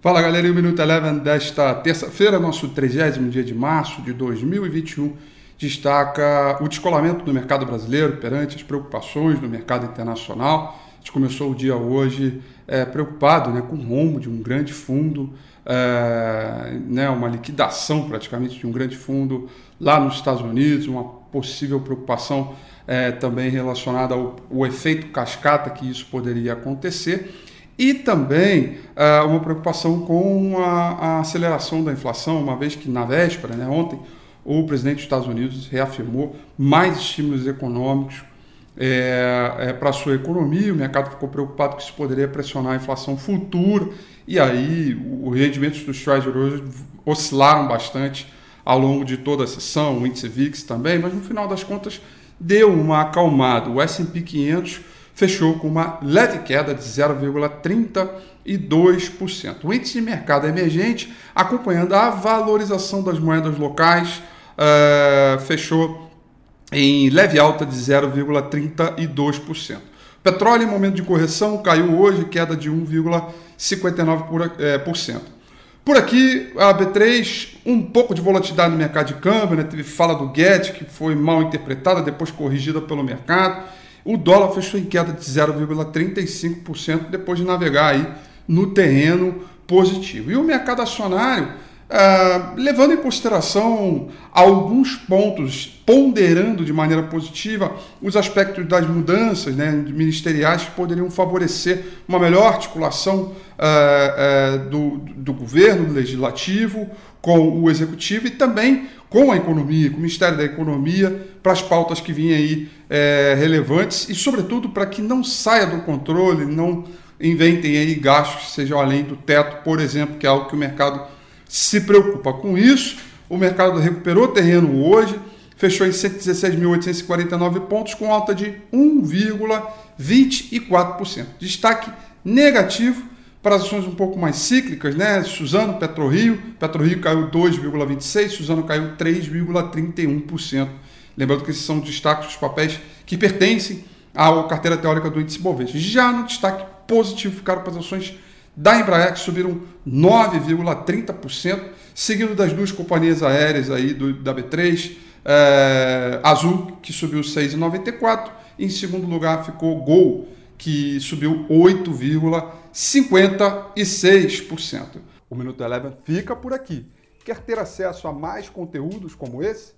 Fala galera, o Minuto Eleven desta terça-feira, nosso 30 dia de março de 2021, destaca o descolamento do mercado brasileiro perante as preocupações do mercado internacional. A gente começou o dia hoje é, preocupado né, com o rombo de um grande fundo, é, né, uma liquidação praticamente de um grande fundo lá nos Estados Unidos, uma possível preocupação é, também relacionada ao, ao efeito cascata que isso poderia acontecer e também uh, uma preocupação com a, a, aceleração da inflação, uma vez que na véspera, né, ontem, o presidente dos Estados Unidos reafirmou mais estímulos econômicos é, é, para a sua economia, o mercado ficou preocupado que isso poderia pressionar a inflação futura, e aí os rendimentos dos Treasury oscilaram bastante ao longo de toda a sessão, o índice VIX também, mas no final das contas deu uma acalmada. O S&P 500 fechou com uma leve queda de 0,32%. O índice de mercado emergente, acompanhando a valorização das moedas locais, uh, fechou em leve alta de 0,32%. Petróleo, em momento de correção, caiu hoje, queda de 1,59%. Eh, por aqui, a B3, um pouco de volatilidade no mercado de câmbio, né? teve fala do Guedes, que foi mal interpretada, depois corrigida pelo mercado. O dólar fechou em queda de 0,35% depois de navegar aí no terreno positivo. E o mercado acionário, ah, levando em consideração alguns pontos, ponderando de maneira positiva os aspectos das mudanças né, ministeriais que poderiam favorecer uma melhor articulação ah, ah, do, do governo, do legislativo, com o executivo e também com a economia, com o Ministério da Economia, para as pautas que vinham aí é, relevantes e, sobretudo, para que não saia do controle, não inventem aí gastos que sejam além do teto, por exemplo, que é algo que o mercado se preocupa com isso. O mercado recuperou terreno hoje, fechou em 116.849 pontos, com alta de 1,24%. Destaque negativo para as ações um pouco mais cíclicas, né? Suzano, PetroRio, PetroRio caiu 2,26%, Suzano caiu 3,31%. Lembrando que esses são destaques dos papéis que pertencem à carteira teórica do índice Bovespa. Já no destaque positivo ficaram para as ações da Embraer, que subiram 9,30%, seguido das duas companhias aéreas aí do, da B3, é, Azul, que subiu 6,94%, em segundo lugar ficou Gol, que subiu 8,56%. O Minuto Eleven fica por aqui. Quer ter acesso a mais conteúdos como esse?